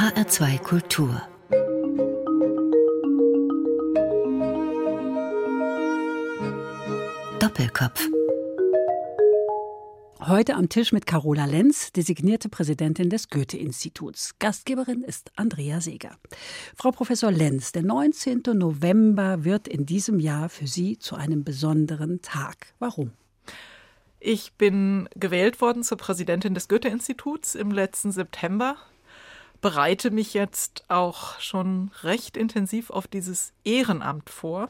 HR2 Kultur Doppelkopf Heute am Tisch mit Carola Lenz, designierte Präsidentin des Goethe-Instituts. Gastgeberin ist Andrea Seeger. Frau Professor Lenz, der 19. November wird in diesem Jahr für Sie zu einem besonderen Tag. Warum? Ich bin gewählt worden zur Präsidentin des Goethe-Instituts im letzten September, bereite mich jetzt auch schon recht intensiv auf dieses Ehrenamt vor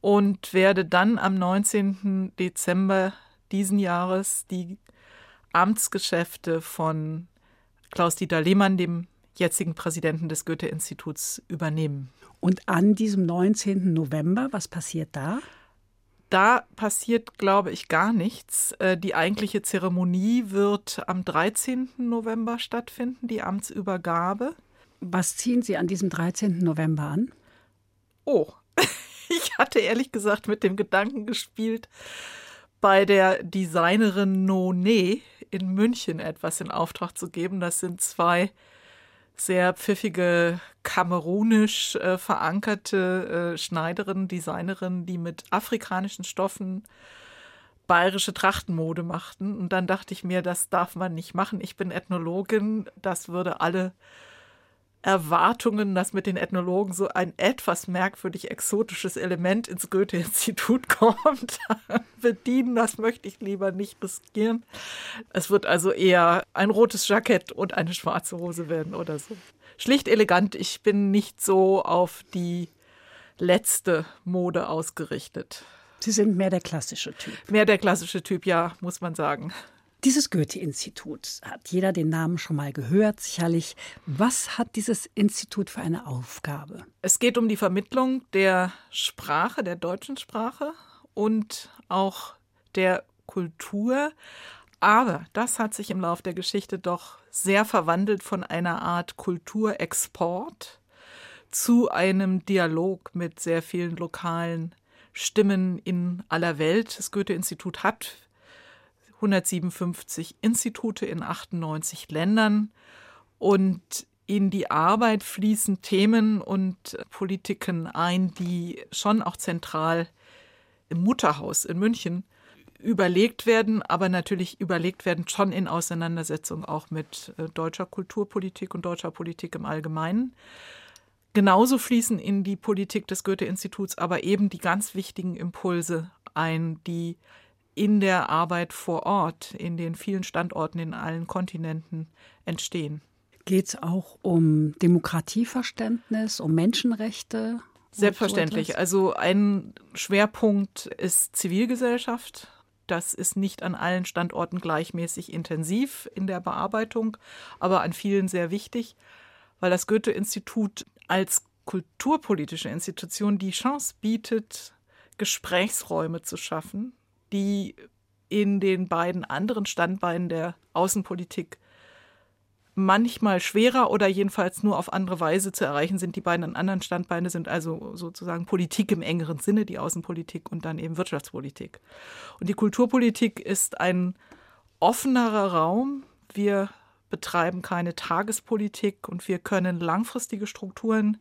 und werde dann am 19. Dezember diesen Jahres die Amtsgeschäfte von Klaus-Dieter Lehmann, dem jetzigen Präsidenten des Goethe-Instituts, übernehmen. Und an diesem 19. November, was passiert da? Da passiert, glaube ich, gar nichts. Äh, die eigentliche Zeremonie wird am 13. November stattfinden, die Amtsübergabe. Was ziehen Sie an diesem 13. November an? Oh, ich hatte ehrlich gesagt mit dem Gedanken gespielt, bei der Designerin Noné in München etwas in Auftrag zu geben. Das sind zwei sehr pfiffige, kamerunisch äh, verankerte äh, Schneiderinnen, Designerinnen, die mit afrikanischen Stoffen bayerische Trachtenmode machten. Und dann dachte ich mir, das darf man nicht machen. Ich bin Ethnologin, das würde alle Erwartungen, dass mit den Ethnologen so ein etwas merkwürdig exotisches Element ins Goethe-Institut kommt, bedienen. Das möchte ich lieber nicht riskieren. Es wird also eher ein rotes Jackett und eine schwarze Hose werden oder so. Schlicht elegant. Ich bin nicht so auf die letzte Mode ausgerichtet. Sie sind mehr der klassische Typ. Mehr der klassische Typ, ja, muss man sagen. Dieses Goethe-Institut hat jeder den Namen schon mal gehört, sicherlich. Was hat dieses Institut für eine Aufgabe? Es geht um die Vermittlung der Sprache, der deutschen Sprache und auch der Kultur. Aber das hat sich im Laufe der Geschichte doch sehr verwandelt von einer Art Kulturexport zu einem Dialog mit sehr vielen lokalen Stimmen in aller Welt. Das Goethe-Institut hat 157 Institute in 98 Ländern und in die Arbeit fließen Themen und Politiken ein, die schon auch zentral im Mutterhaus in München überlegt werden, aber natürlich überlegt werden schon in Auseinandersetzung auch mit äh, deutscher Kulturpolitik und deutscher Politik im Allgemeinen. Genauso fließen in die Politik des Goethe-Instituts aber eben die ganz wichtigen Impulse ein, die in der Arbeit vor Ort, in den vielen Standorten in allen Kontinenten entstehen. Geht es auch um Demokratieverständnis, um Menschenrechte? Selbstverständlich. So also ein Schwerpunkt ist Zivilgesellschaft. Das ist nicht an allen Standorten gleichmäßig intensiv in der Bearbeitung, aber an vielen sehr wichtig, weil das Goethe-Institut als kulturpolitische Institution die Chance bietet, Gesprächsräume zu schaffen, die in den beiden anderen Standbeinen der Außenpolitik manchmal schwerer oder jedenfalls nur auf andere Weise zu erreichen sind. Die beiden anderen Standbeine sind also sozusagen Politik im engeren Sinne, die Außenpolitik und dann eben Wirtschaftspolitik. Und die Kulturpolitik ist ein offenerer Raum. Wir betreiben keine Tagespolitik und wir können langfristige Strukturen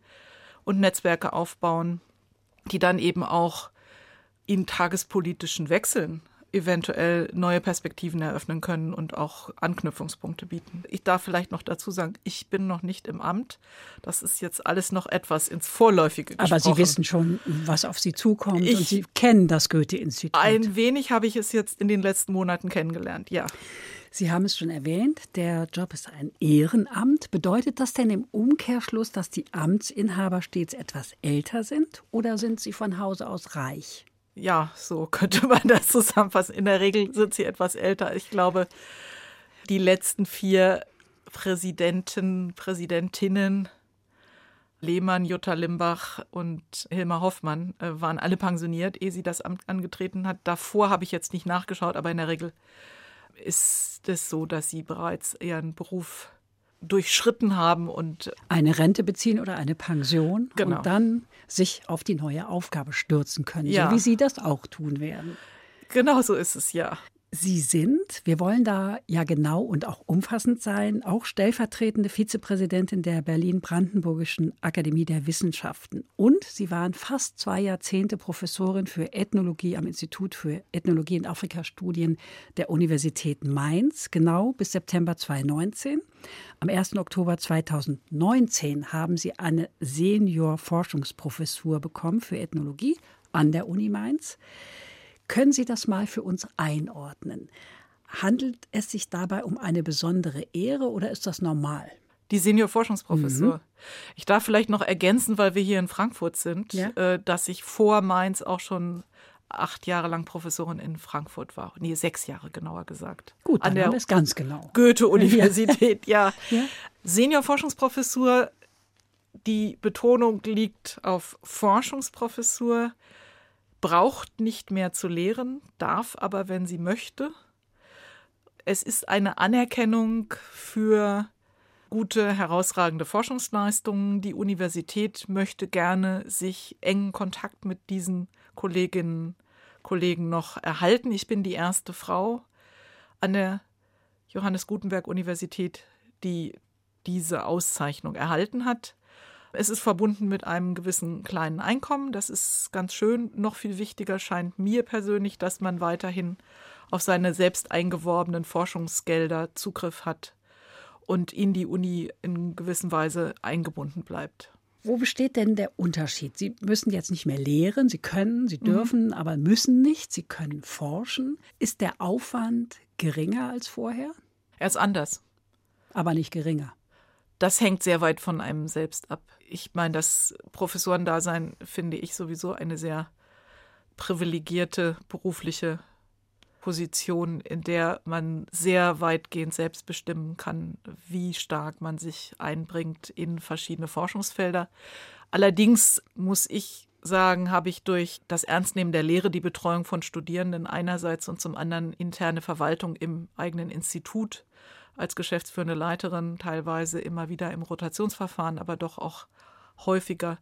und Netzwerke aufbauen, die dann eben auch in tagespolitischen Wechseln eventuell neue Perspektiven eröffnen können und auch Anknüpfungspunkte bieten. Ich darf vielleicht noch dazu sagen, ich bin noch nicht im Amt. Das ist jetzt alles noch etwas ins Vorläufige gesprochen. Aber Sie wissen schon, was auf Sie zukommt ich, und Sie kennen das Goethe-Institut. Ein wenig habe ich es jetzt in den letzten Monaten kennengelernt, ja. Sie haben es schon erwähnt, der Job ist ein Ehrenamt. Bedeutet das denn im Umkehrschluss, dass die Amtsinhaber stets etwas älter sind oder sind sie von Hause aus reich? Ja, so könnte man das zusammenfassen. In der Regel sind sie etwas älter. Ich glaube, die letzten vier Präsidenten, Präsidentinnen, Lehmann, Jutta Limbach und Hilmar Hoffmann, äh, waren alle pensioniert, ehe sie das Amt angetreten hat. Davor habe ich jetzt nicht nachgeschaut, aber in der Regel ist es so, dass sie bereits ihren Beruf durchschritten haben und eine Rente beziehen oder eine Pension genau. und dann sich auf die neue Aufgabe stürzen können, ja. so wie Sie das auch tun werden. Genau so ist es ja. Sie sind, wir wollen da ja genau und auch umfassend sein, auch stellvertretende Vizepräsidentin der Berlin-Brandenburgischen Akademie der Wissenschaften. Und Sie waren fast zwei Jahrzehnte Professorin für Ethnologie am Institut für Ethnologie und Afrikastudien der Universität Mainz, genau bis September 2019. Am 1. Oktober 2019 haben Sie eine Senior-Forschungsprofessur bekommen für Ethnologie an der Uni Mainz. Können Sie das mal für uns einordnen? Handelt es sich dabei um eine besondere Ehre oder ist das normal? Die Senior-Forschungsprofessur. Mhm. Ich darf vielleicht noch ergänzen, weil wir hier in Frankfurt sind, ja? äh, dass ich vor Mainz auch schon acht Jahre lang Professorin in Frankfurt war. Nee, sechs Jahre genauer gesagt. Gut, dann An der ist ganz genau. Goethe-Universität, ja. ja. Senior-Forschungsprofessur, die Betonung liegt auf Forschungsprofessur braucht nicht mehr zu lehren, darf aber, wenn sie möchte. Es ist eine Anerkennung für gute, herausragende Forschungsleistungen. Die Universität möchte gerne sich engen Kontakt mit diesen Kolleginnen und Kollegen noch erhalten. Ich bin die erste Frau an der Johannes Gutenberg Universität, die diese Auszeichnung erhalten hat. Es ist verbunden mit einem gewissen kleinen Einkommen. Das ist ganz schön. Noch viel wichtiger scheint mir persönlich, dass man weiterhin auf seine selbst eingeworbenen Forschungsgelder Zugriff hat und in die Uni in gewisser Weise eingebunden bleibt. Wo besteht denn der Unterschied? Sie müssen jetzt nicht mehr lehren, Sie können, Sie mhm. dürfen, mhm. aber müssen nicht. Sie können forschen. Ist der Aufwand geringer als vorher? Er ist anders. Aber nicht geringer. Das hängt sehr weit von einem selbst ab ich meine, das Professorendasein finde ich sowieso eine sehr privilegierte berufliche Position, in der man sehr weitgehend selbst bestimmen kann, wie stark man sich einbringt in verschiedene Forschungsfelder. Allerdings muss ich sagen, habe ich durch das Ernstnehmen der Lehre, die Betreuung von Studierenden einerseits und zum anderen interne Verwaltung im eigenen Institut als geschäftsführende Leiterin teilweise immer wieder im Rotationsverfahren, aber doch auch häufiger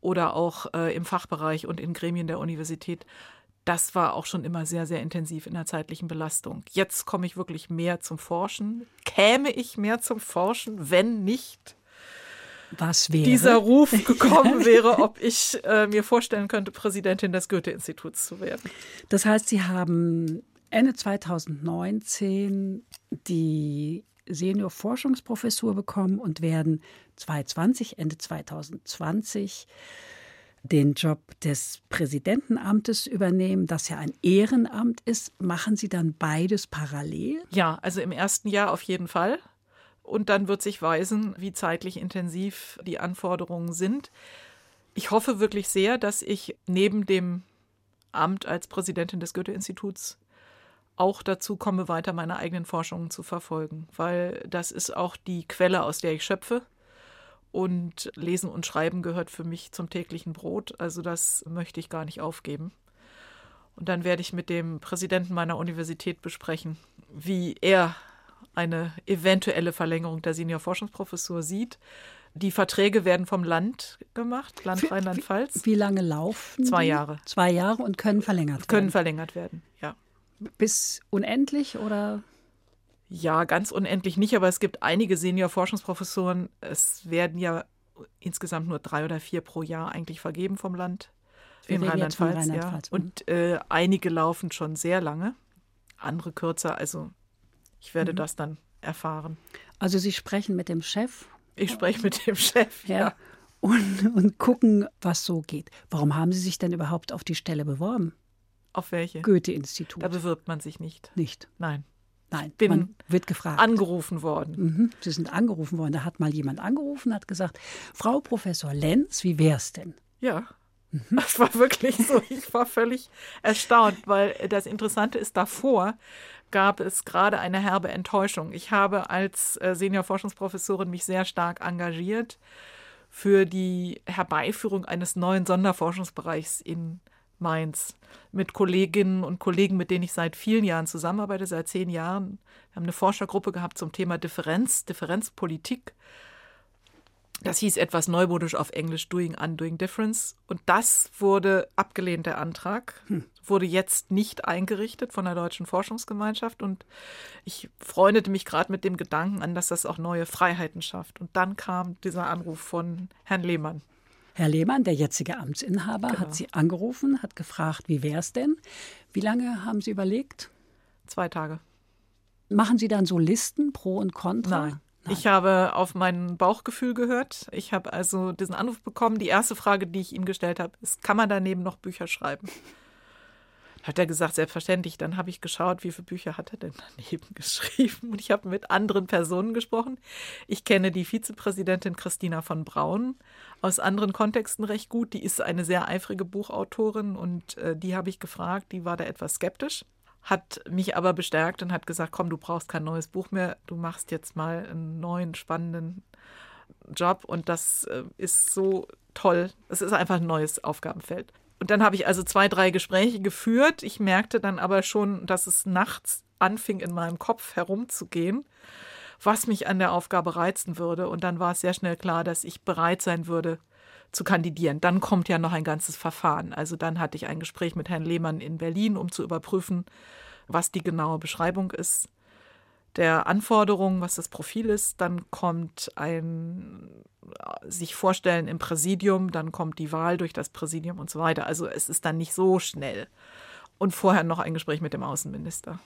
oder auch äh, im Fachbereich und in Gremien der Universität. Das war auch schon immer sehr, sehr intensiv in der zeitlichen Belastung. Jetzt komme ich wirklich mehr zum Forschen. Käme ich mehr zum Forschen, wenn nicht dieser Ruf gekommen wäre, ob ich äh, mir vorstellen könnte, Präsidentin des Goethe-Instituts zu werden. Das heißt, Sie haben Ende 2019 die Senior-Forschungsprofessur bekommen und werden 2020, Ende 2020 den Job des Präsidentenamtes übernehmen, das ja ein Ehrenamt ist. Machen Sie dann beides parallel? Ja, also im ersten Jahr auf jeden Fall. Und dann wird sich weisen, wie zeitlich intensiv die Anforderungen sind. Ich hoffe wirklich sehr, dass ich neben dem Amt als Präsidentin des Goethe-Instituts auch dazu komme, weiter meine eigenen Forschungen zu verfolgen, weil das ist auch die Quelle, aus der ich schöpfe. Und Lesen und Schreiben gehört für mich zum täglichen Brot, also das möchte ich gar nicht aufgeben. Und dann werde ich mit dem Präsidenten meiner Universität besprechen, wie er eine eventuelle Verlängerung der Senior-Forschungsprofessur sieht. Die Verträge werden vom Land gemacht, Land Rheinland-Pfalz. Wie, wie, lange laufen? Zwei Jahre. Zwei Jahre und können verlängert werden. Können verlängert werden, ja. Bis unendlich oder? Ja, ganz unendlich nicht, aber es gibt einige Senior-Forschungsprofessoren. Es werden ja insgesamt nur drei oder vier pro Jahr eigentlich vergeben vom Land. Wir in Rheinland-Pfalz, Rheinland ja. Und äh, einige laufen schon sehr lange, andere kürzer. Also ich werde mhm. das dann erfahren. Also Sie sprechen mit dem Chef? Ich spreche mit dem Chef, ja. ja. Und, und gucken, was so geht. Warum haben Sie sich denn überhaupt auf die Stelle beworben? Auf welche? Goethe-Institut. Da bewirbt man sich nicht. Nicht? Nein. Nein, bin man wird gefragt. Angerufen worden. Mhm, Sie sind angerufen worden. Da hat mal jemand angerufen, hat gesagt, Frau Professor Lenz, wie wär's denn? Ja. Mhm. Das war wirklich so. Ich war völlig erstaunt, weil das Interessante ist, davor gab es gerade eine herbe Enttäuschung. Ich habe als äh, Senior-Forschungsprofessorin mich sehr stark engagiert für die Herbeiführung eines neuen Sonderforschungsbereichs in Mainz mit Kolleginnen und Kollegen, mit denen ich seit vielen Jahren zusammenarbeite, seit zehn Jahren. Wir haben eine Forschergruppe gehabt zum Thema Differenz, Differenzpolitik. Das hieß etwas neumodisch auf Englisch Doing Undoing Difference. Und das wurde abgelehnt, der Antrag. Hm. Wurde jetzt nicht eingerichtet von der Deutschen Forschungsgemeinschaft. Und ich freundete mich gerade mit dem Gedanken an, dass das auch neue Freiheiten schafft. Und dann kam dieser Anruf von Herrn Lehmann. Herr Lehmann, der jetzige Amtsinhaber, genau. hat Sie angerufen, hat gefragt, wie wäre es denn? Wie lange haben Sie überlegt? Zwei Tage. Machen Sie dann so Listen pro und contra? Nein. Nein. Ich habe auf mein Bauchgefühl gehört. Ich habe also diesen Anruf bekommen. Die erste Frage, die ich ihm gestellt habe, ist, kann man daneben noch Bücher schreiben? Hat er gesagt, selbstverständlich. Dann habe ich geschaut, wie viele Bücher hat er denn daneben geschrieben. Und ich habe mit anderen Personen gesprochen. Ich kenne die Vizepräsidentin Christina von Braun aus anderen Kontexten recht gut. Die ist eine sehr eifrige Buchautorin und äh, die habe ich gefragt. Die war da etwas skeptisch hat mich aber bestärkt und hat gesagt, komm, du brauchst kein neues Buch mehr, du machst jetzt mal einen neuen, spannenden Job und das äh, ist so toll. Es ist einfach ein neues Aufgabenfeld. Und dann habe ich also zwei, drei Gespräche geführt. Ich merkte dann aber schon, dass es nachts anfing, in meinem Kopf herumzugehen, was mich an der Aufgabe reizen würde. Und dann war es sehr schnell klar, dass ich bereit sein würde, zu kandidieren. Dann kommt ja noch ein ganzes Verfahren. Also dann hatte ich ein Gespräch mit Herrn Lehmann in Berlin, um zu überprüfen, was die genaue Beschreibung ist der Anforderungen, was das Profil ist. Dann kommt ein sich vorstellen im Präsidium, dann kommt die Wahl durch das Präsidium und so weiter. Also es ist dann nicht so schnell. Und vorher noch ein Gespräch mit dem Außenminister.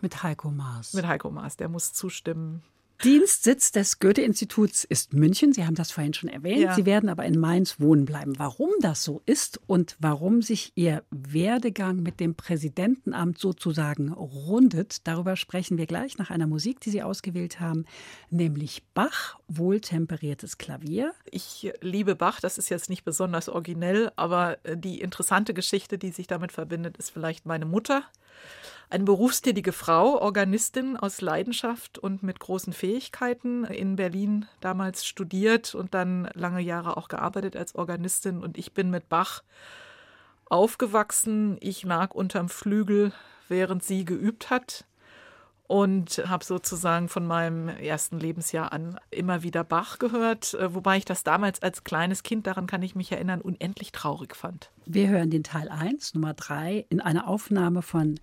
Mit Heiko Maas. Mit Heiko Maas, der muss zustimmen. Dienstsitz des Goethe-Instituts ist München. Sie haben das vorhin schon erwähnt. Ja. Sie werden aber in Mainz wohnen bleiben. Warum das so ist und warum sich Ihr Werdegang mit dem Präsidentenamt sozusagen rundet, darüber sprechen wir gleich nach einer Musik, die Sie ausgewählt haben, nämlich Bach, wohltemperiertes Klavier. Ich liebe Bach. Das ist jetzt nicht besonders originell, aber äh, die interessante Geschichte, die sich damit verbindet, ist vielleicht meine Mutter. Eine berufstätige Frau, Organistin aus Leidenschaft und mit großen Fähigkeiten, in Berlin damals studiert und dann lange Jahre auch gearbeitet als Organistin. Und ich bin mit Bach aufgewachsen. Ich lag unterm Flügel, während sie geübt hat und habe sozusagen von meinem ersten Lebensjahr an immer wieder Bach gehört, äh, wobei ich das damals als kleines Kind, daran kann ich mich erinnern, unendlich traurig fand. Wir hören den Teil 1, Nummer 3, in einer Aufnahme von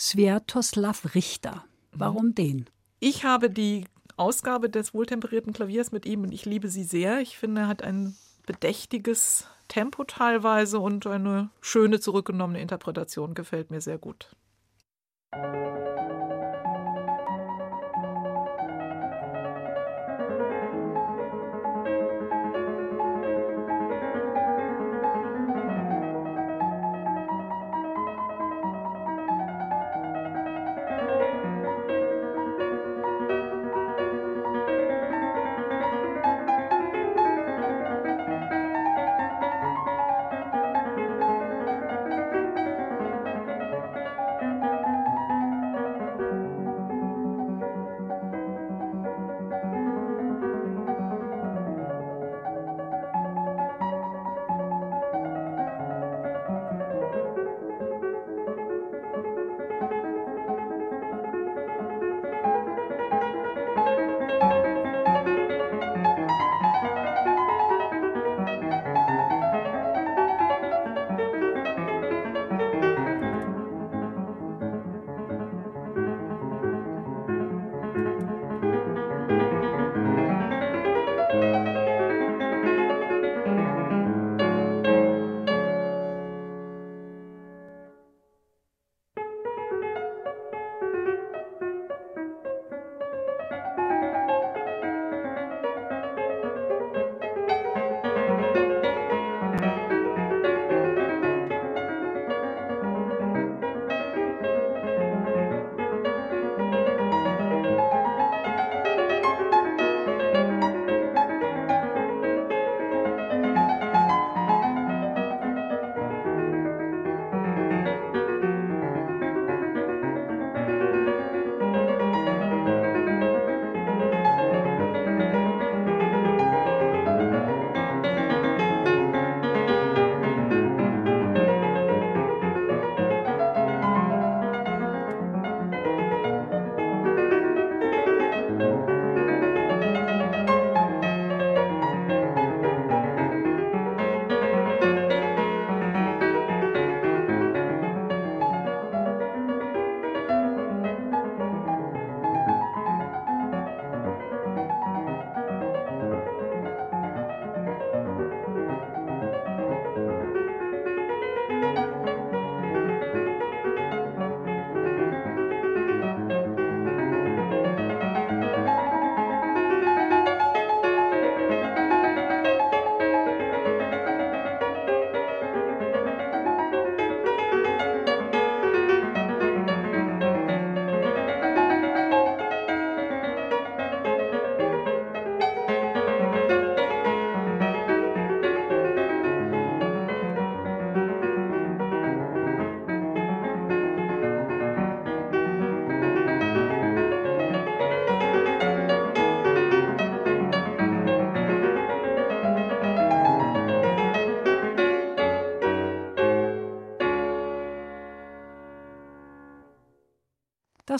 Sviatoslav Richter. Warum mhm. den? Ich habe die Ausgabe des wohltemperierten Klaviers mit ihm und ich liebe sie sehr. Ich finde, er hat ein bedächtiges Tempo teilweise und eine schöne zurückgenommene Interpretation gefällt mir sehr gut.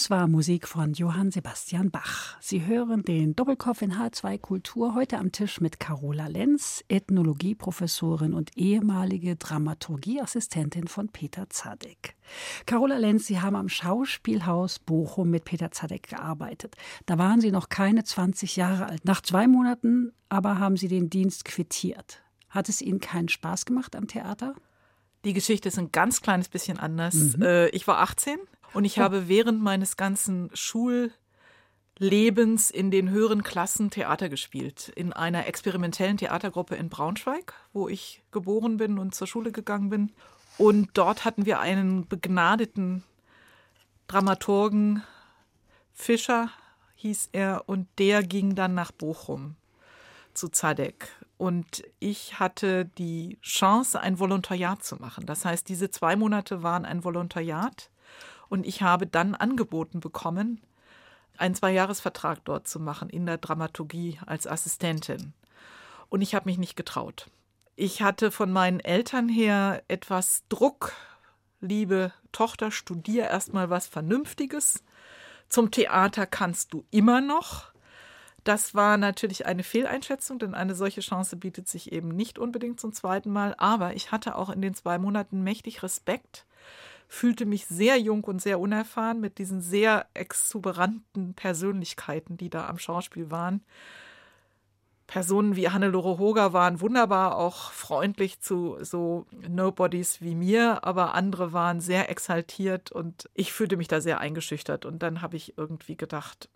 Das war Musik von Johann Sebastian Bach. Sie hören den Doppelkopf in H2 Kultur heute am Tisch mit Carola Lenz, Ethnologieprofessorin und ehemalige Dramaturgieassistentin von Peter Zadek. Carola Lenz, Sie haben am Schauspielhaus Bochum mit Peter Zadek gearbeitet. Da waren Sie noch keine 20 Jahre alt. Nach zwei Monaten aber haben Sie den Dienst quittiert. Hat es Ihnen keinen Spaß gemacht am Theater? Die Geschichte ist ein ganz kleines bisschen anders. Mhm. Äh, ich war 18 und ich habe während meines ganzen Schullebens in den höheren Klassen Theater gespielt. In einer experimentellen Theatergruppe in Braunschweig, wo ich geboren bin und zur Schule gegangen bin. Und dort hatten wir einen begnadeten Dramaturgen, Fischer hieß er, und der ging dann nach Bochum zu Zadek. Und ich hatte die Chance, ein Volontariat zu machen. Das heißt, diese zwei Monate waren ein Volontariat und ich habe dann angeboten bekommen, einen Zweijahresvertrag dort zu machen in der Dramaturgie als Assistentin. Und ich habe mich nicht getraut. Ich hatte von meinen Eltern her etwas Druck. Liebe Tochter, studier erstmal was Vernünftiges. Zum Theater kannst du immer noch. Das war natürlich eine Fehleinschätzung, denn eine solche Chance bietet sich eben nicht unbedingt zum zweiten Mal. Aber ich hatte auch in den zwei Monaten mächtig Respekt fühlte mich sehr jung und sehr unerfahren mit diesen sehr exuberanten Persönlichkeiten, die da am Schauspiel waren. Personen wie Hannelore Hoger waren wunderbar auch freundlich zu so Nobodies wie mir, aber andere waren sehr exaltiert und ich fühlte mich da sehr eingeschüchtert. Und dann habe ich irgendwie gedacht,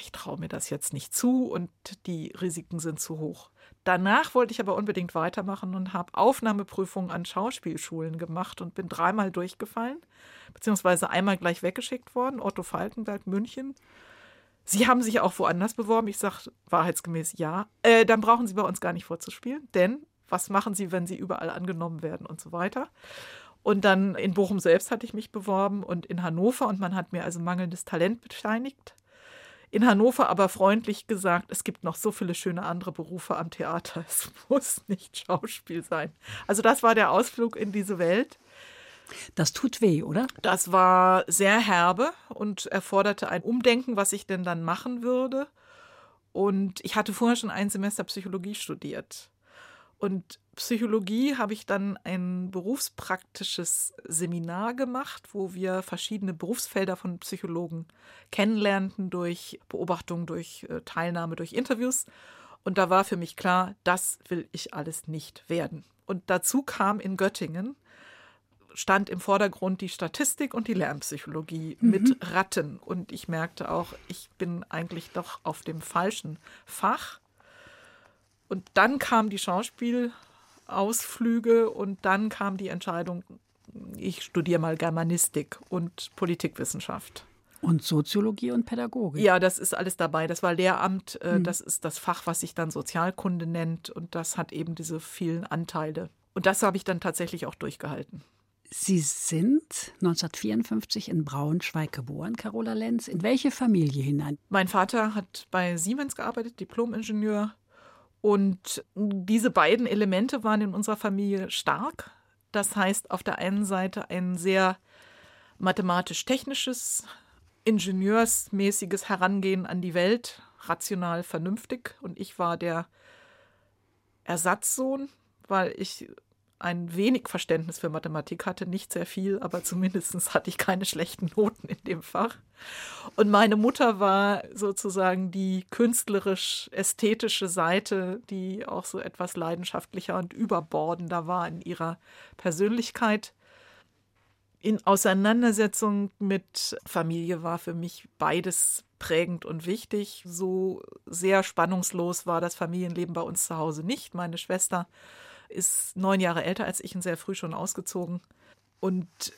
ich traue mir das jetzt nicht zu und die Risiken sind zu hoch. Danach wollte ich aber unbedingt weitermachen und habe Aufnahmeprüfungen an Schauspielschulen gemacht und bin dreimal durchgefallen, beziehungsweise einmal gleich weggeschickt worden, Otto Falkenberg, München. Sie haben sich auch woanders beworben. Ich sage wahrheitsgemäß ja. Äh, dann brauchen Sie bei uns gar nicht vorzuspielen, denn was machen Sie, wenn Sie überall angenommen werden und so weiter. Und dann in Bochum selbst hatte ich mich beworben und in Hannover und man hat mir also mangelndes Talent bescheinigt in Hannover aber freundlich gesagt, es gibt noch so viele schöne andere Berufe am Theater. Es muss nicht Schauspiel sein. Also das war der Ausflug in diese Welt. Das tut weh, oder? Das war sehr herbe und erforderte ein Umdenken, was ich denn dann machen würde. Und ich hatte vorher schon ein Semester Psychologie studiert. Und Psychologie habe ich dann ein berufspraktisches Seminar gemacht, wo wir verschiedene Berufsfelder von Psychologen kennenlernten durch Beobachtung, durch äh, Teilnahme, durch Interviews. Und da war für mich klar, das will ich alles nicht werden. Und dazu kam in Göttingen, stand im Vordergrund die Statistik und die Lernpsychologie mhm. mit Ratten. Und ich merkte auch, ich bin eigentlich doch auf dem falschen Fach. Und dann kam die Schauspielausflüge und dann kam die Entscheidung, ich studiere mal Germanistik und Politikwissenschaft. Und Soziologie und Pädagogik. Ja, das ist alles dabei. Das war Lehramt, äh, mhm. das ist das Fach, was sich dann Sozialkunde nennt und das hat eben diese vielen Anteile. Und das habe ich dann tatsächlich auch durchgehalten. Sie sind 1954 in Braunschweig geboren, Carola Lenz. In welche Familie hinein? Mein Vater hat bei Siemens gearbeitet, Diplom-Ingenieur. Und diese beiden Elemente waren in unserer Familie stark. Das heißt, auf der einen Seite ein sehr mathematisch-technisches, ingenieursmäßiges Herangehen an die Welt, rational, vernünftig. Und ich war der Ersatzsohn, weil ich ein wenig Verständnis für Mathematik hatte, nicht sehr viel, aber zumindest hatte ich keine schlechten Noten in dem Fach. Und meine Mutter war sozusagen die künstlerisch-ästhetische Seite, die auch so etwas leidenschaftlicher und überbordender war in ihrer Persönlichkeit. In Auseinandersetzung mit Familie war für mich beides prägend und wichtig. So sehr spannungslos war das Familienleben bei uns zu Hause nicht. Meine Schwester ist neun Jahre älter als ich und sehr früh schon ausgezogen. Und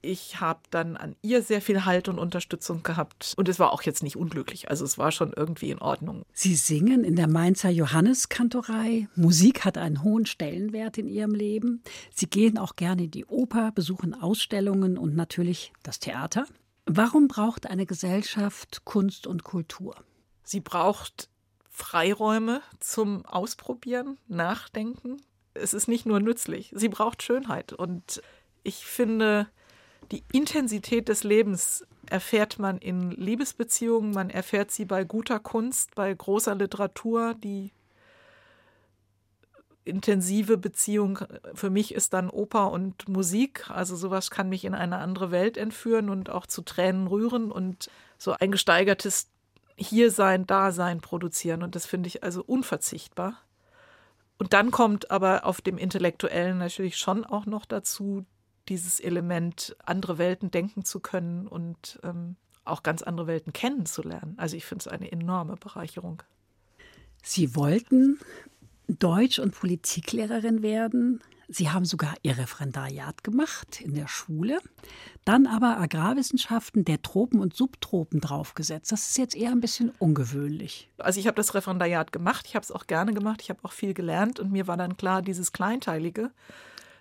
ich habe dann an ihr sehr viel Halt und Unterstützung gehabt. Und es war auch jetzt nicht unglücklich. Also es war schon irgendwie in Ordnung. Sie singen in der Mainzer Johanneskantorei. Musik hat einen hohen Stellenwert in Ihrem Leben. Sie gehen auch gerne in die Oper, besuchen Ausstellungen und natürlich das Theater. Warum braucht eine Gesellschaft Kunst und Kultur? Sie braucht Freiräume zum Ausprobieren, Nachdenken, es ist nicht nur nützlich, sie braucht Schönheit. Und ich finde, Die Intensität des Lebens erfährt man in Liebesbeziehungen, man erfährt sie bei guter Kunst, bei großer Literatur. Die intensive Beziehung für mich ist dann Oper und Musik. Also sowas kann mich in eine andere Welt entführen und auch zu Tränen rühren und so ein gesteigertes Hiersein, Dasein produzieren. Und das finde ich also unverzichtbar. Und dann kommt aber auf dem Intellektuellen natürlich schon auch noch dazu, dieses Element, andere Welten denken zu können und ähm, auch ganz andere Welten kennenzulernen. Also ich finde es eine enorme Bereicherung. Sie wollten Deutsch- und Politiklehrerin werden. Sie haben sogar Ihr Referendariat gemacht in der Schule, dann aber Agrarwissenschaften der Tropen und Subtropen draufgesetzt. Das ist jetzt eher ein bisschen ungewöhnlich. Also ich habe das Referendariat gemacht, ich habe es auch gerne gemacht, ich habe auch viel gelernt und mir war dann klar, dieses Kleinteilige,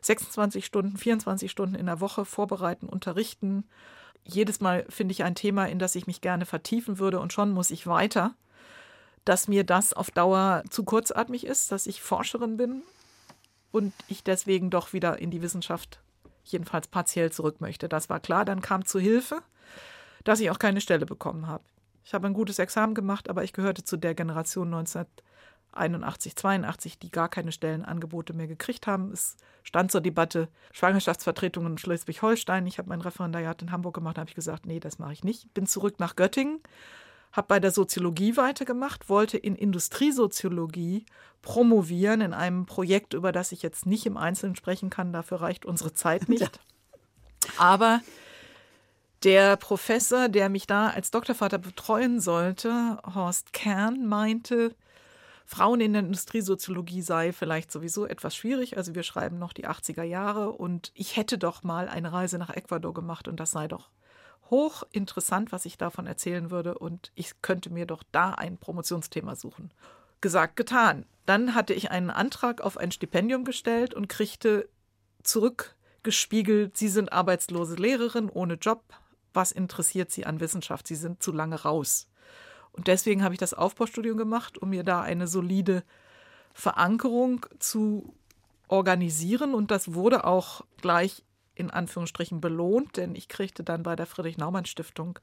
26 Stunden, 24 Stunden in der Woche vorbereiten, unterrichten. Jedes Mal finde ich ein Thema, in das ich mich gerne vertiefen würde und schon muss ich weiter dass mir das auf Dauer zu kurzatmig ist, dass ich Forscherin bin und ich deswegen doch wieder in die Wissenschaft jedenfalls partiell zurück möchte. Das war klar. Dann kam zu Hilfe, dass ich auch keine Stelle bekommen habe. Ich habe ein gutes Examen gemacht, aber ich gehörte zu der Generation 1981, 82, die gar keine Stellenangebote mehr gekriegt haben. Es stand zur Debatte Schwangerschaftsvertretung in Schleswig-Holstein. Ich habe mein Referendariat in Hamburg gemacht, da habe ich gesagt, nee, das mache ich nicht. Bin zurück nach Göttingen, habe bei der Soziologie weitergemacht, wollte in Industriesoziologie promovieren in einem Projekt, über das ich jetzt nicht im Einzelnen sprechen kann, dafür reicht unsere Zeit nicht. Ja. Aber der Professor, der mich da als Doktorvater betreuen sollte, Horst Kern, meinte, Frauen in der Industriesoziologie sei vielleicht sowieso etwas schwierig. Also wir schreiben noch die 80er Jahre und ich hätte doch mal eine Reise nach Ecuador gemacht und das sei doch hochinteressant, was ich davon erzählen würde und ich könnte mir doch da ein Promotionsthema suchen. Gesagt, getan. Dann hatte ich einen Antrag auf ein Stipendium gestellt und kriegte zurückgespiegelt, Sie sind arbeitslose Lehrerin ohne Job. Was interessiert Sie an Wissenschaft? Sie sind zu lange raus. Und deswegen habe ich das Aufbaustudium gemacht, um mir da eine solide Verankerung zu organisieren. Und das wurde auch gleich in Anführungsstrichen belohnt, denn ich kriegte dann bei der Friedrich-Naumann-Stiftung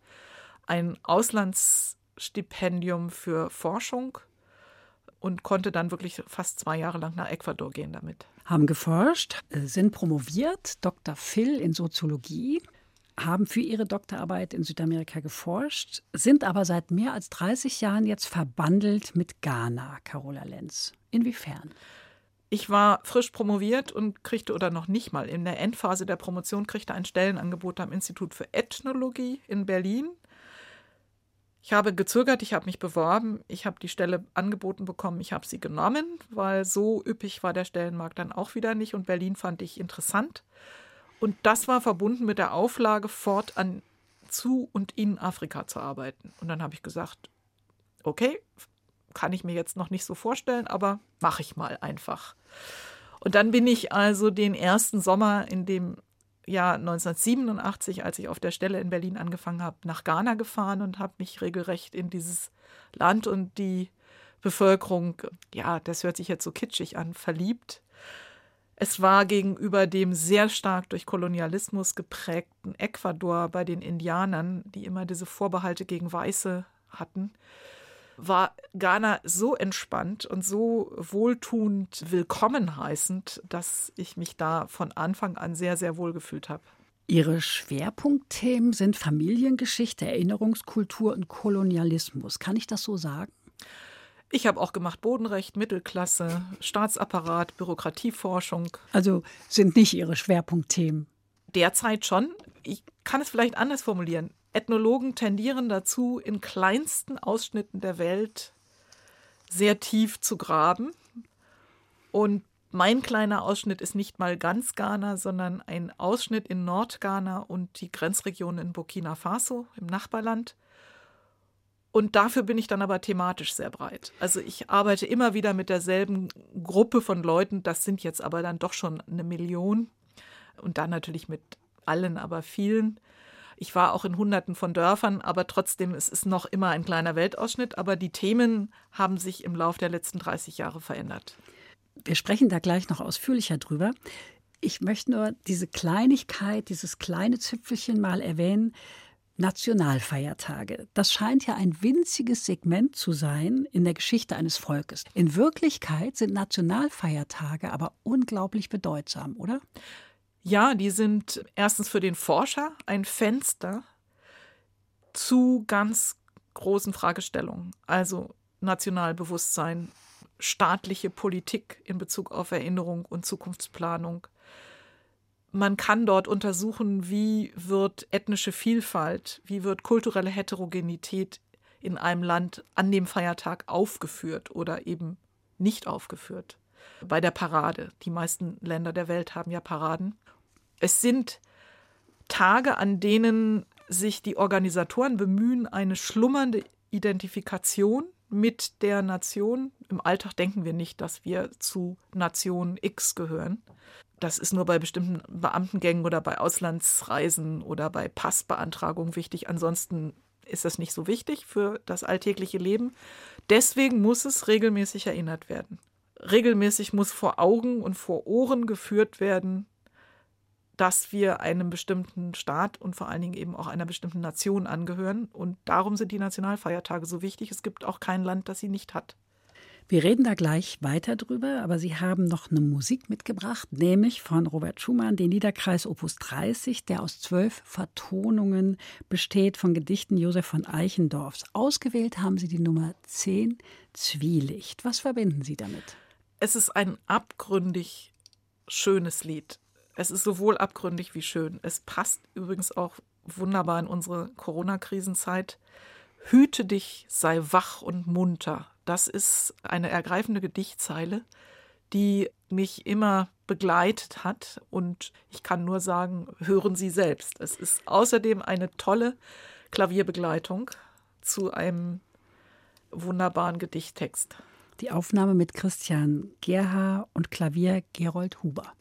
ein Auslandsstipendium für Forschung und konnte dann wirklich fast zwei Jahre lang nach Ecuador gehen damit. Haben geforscht, sind promoviert, Dr. Phil in Soziologie, haben für ihre Doktorarbeit in Südamerika geforscht, sind aber seit mehr als 30 Jahren jetzt verbandelt mit Ghana, Carola Lenz. Inwiefern? Ich war frisch promoviert und kriegte oder noch nicht mal in der Endphase der Promotion kriegte ein Stellenangebot am Institut für Ethnologie in Berlin. Ich habe gezögert, ich habe mich beworben, ich habe die Stelle angeboten bekommen, ich habe sie genommen, weil so üppig war der Stellenmarkt dann auch wieder nicht und Berlin fand ich interessant. Und das war verbunden mit der Auflage, fortan zu und in Afrika zu arbeiten. Und dann habe ich gesagt, okay, kann ich mir jetzt noch nicht so vorstellen, aber mache ich mal einfach. Und dann bin ich also den ersten Sommer in dem Jahr 1987, als ich auf der Stelle in Berlin angefangen habe, nach Ghana gefahren und habe mich regelrecht in dieses Land und die Bevölkerung, ja, das hört sich jetzt so kitschig an, verliebt. Es war gegenüber dem sehr stark durch Kolonialismus geprägten Ecuador bei den Indianern, die immer diese Vorbehalte gegen Weiße hatten, war Ghana so entspannt und so wohltuend willkommen heißend, dass ich mich da von Anfang an sehr, sehr wohl gefühlt habe. Ihre Schwerpunktthemen sind Familiengeschichte, Erinnerungskultur und Kolonialismus. Kann ich das so sagen? Ich habe auch gemacht Bodenrecht, Mittelklasse, Staatsapparat, Bürokratieforschung. Also sind nicht Ihre Schwerpunktthemen? Derzeit schon. Ich kann es vielleicht anders formulieren. Ethnologen tendieren dazu, in kleinsten Ausschnitten der Welt sehr tief zu graben. Und mein kleiner Ausschnitt ist nicht mal ganz Ghana, sondern ein Ausschnitt in Nordghana und die Grenzregion in Burkina Faso im Nachbarland. Und dafür bin ich dann aber thematisch sehr breit. Also ich arbeite immer wieder mit derselben Gruppe von Leuten. Das sind jetzt aber dann doch schon eine Million. Und dann natürlich mit allen, aber vielen. Ich war auch in Hunderten von Dörfern, aber trotzdem es ist noch immer ein kleiner Weltausschnitt. Aber die Themen haben sich im Laufe der letzten 30 Jahre verändert. Wir sprechen da gleich noch ausführlicher drüber. Ich möchte nur diese Kleinigkeit, dieses kleine Zipfelchen mal erwähnen. Nationalfeiertage. Das scheint ja ein winziges Segment zu sein in der Geschichte eines Volkes. In Wirklichkeit sind Nationalfeiertage aber unglaublich bedeutsam, oder? Ja, die sind erstens für den Forscher ein Fenster zu ganz großen Fragestellungen. Also Nationalbewusstsein, staatliche Politik in Bezug auf Erinnerung und Zukunftsplanung, man kann dort untersuchen, wie wird ethnische Vielfalt, wie wird kulturelle Heterogenität in einem Land an dem Feiertag aufgeführt oder eben nicht aufgeführt. Bei der Parade. Die meisten Länder der Welt haben ja Paraden. Es sind Tage, an denen sich die Organisatoren bemühen, eine schlummernde Identifikation mit der Nation. Im Alltag denken wir nicht, dass wir zu Nation X gehören. Das ist nur bei bestimmten Beamtengängen oder bei Auslandsreisen oder bei Passbeantragung wichtig. Ansonsten ist das nicht so wichtig für das alltägliche Leben. Deswegen muss es regelmäßig erinnert werden. Regelmäßig muss vor Augen und vor Ohren geführt werden, dass wir einem bestimmten Staat und vor allen Dingen eben auch einer bestimmten Nation angehören. Und darum sind die Nationalfeiertage so wichtig. Es gibt auch kein Land, das sie nicht hat. Wir reden da gleich weiter drüber, aber Sie haben noch eine Musik mitgebracht, nämlich von Robert Schumann, den Liederkreis Opus 30, der aus zwölf Vertonungen besteht von Gedichten Josef von Eichendorffs. Ausgewählt haben Sie die Nummer 10, Zwielicht. Was verbinden Sie damit? Es ist ein abgründig schönes Lied. Es ist sowohl abgründig wie schön. Es passt übrigens auch wunderbar in unsere Corona-Krisenzeit. Hüte dich, sei wach und munter. Das ist eine ergreifende Gedichtzeile, die mich immer begleitet hat. Und ich kann nur sagen, hören Sie selbst. Es ist außerdem eine tolle Klavierbegleitung zu einem wunderbaren Gedichttext. Die Aufnahme mit Christian Gerha und Klavier Gerold Huber.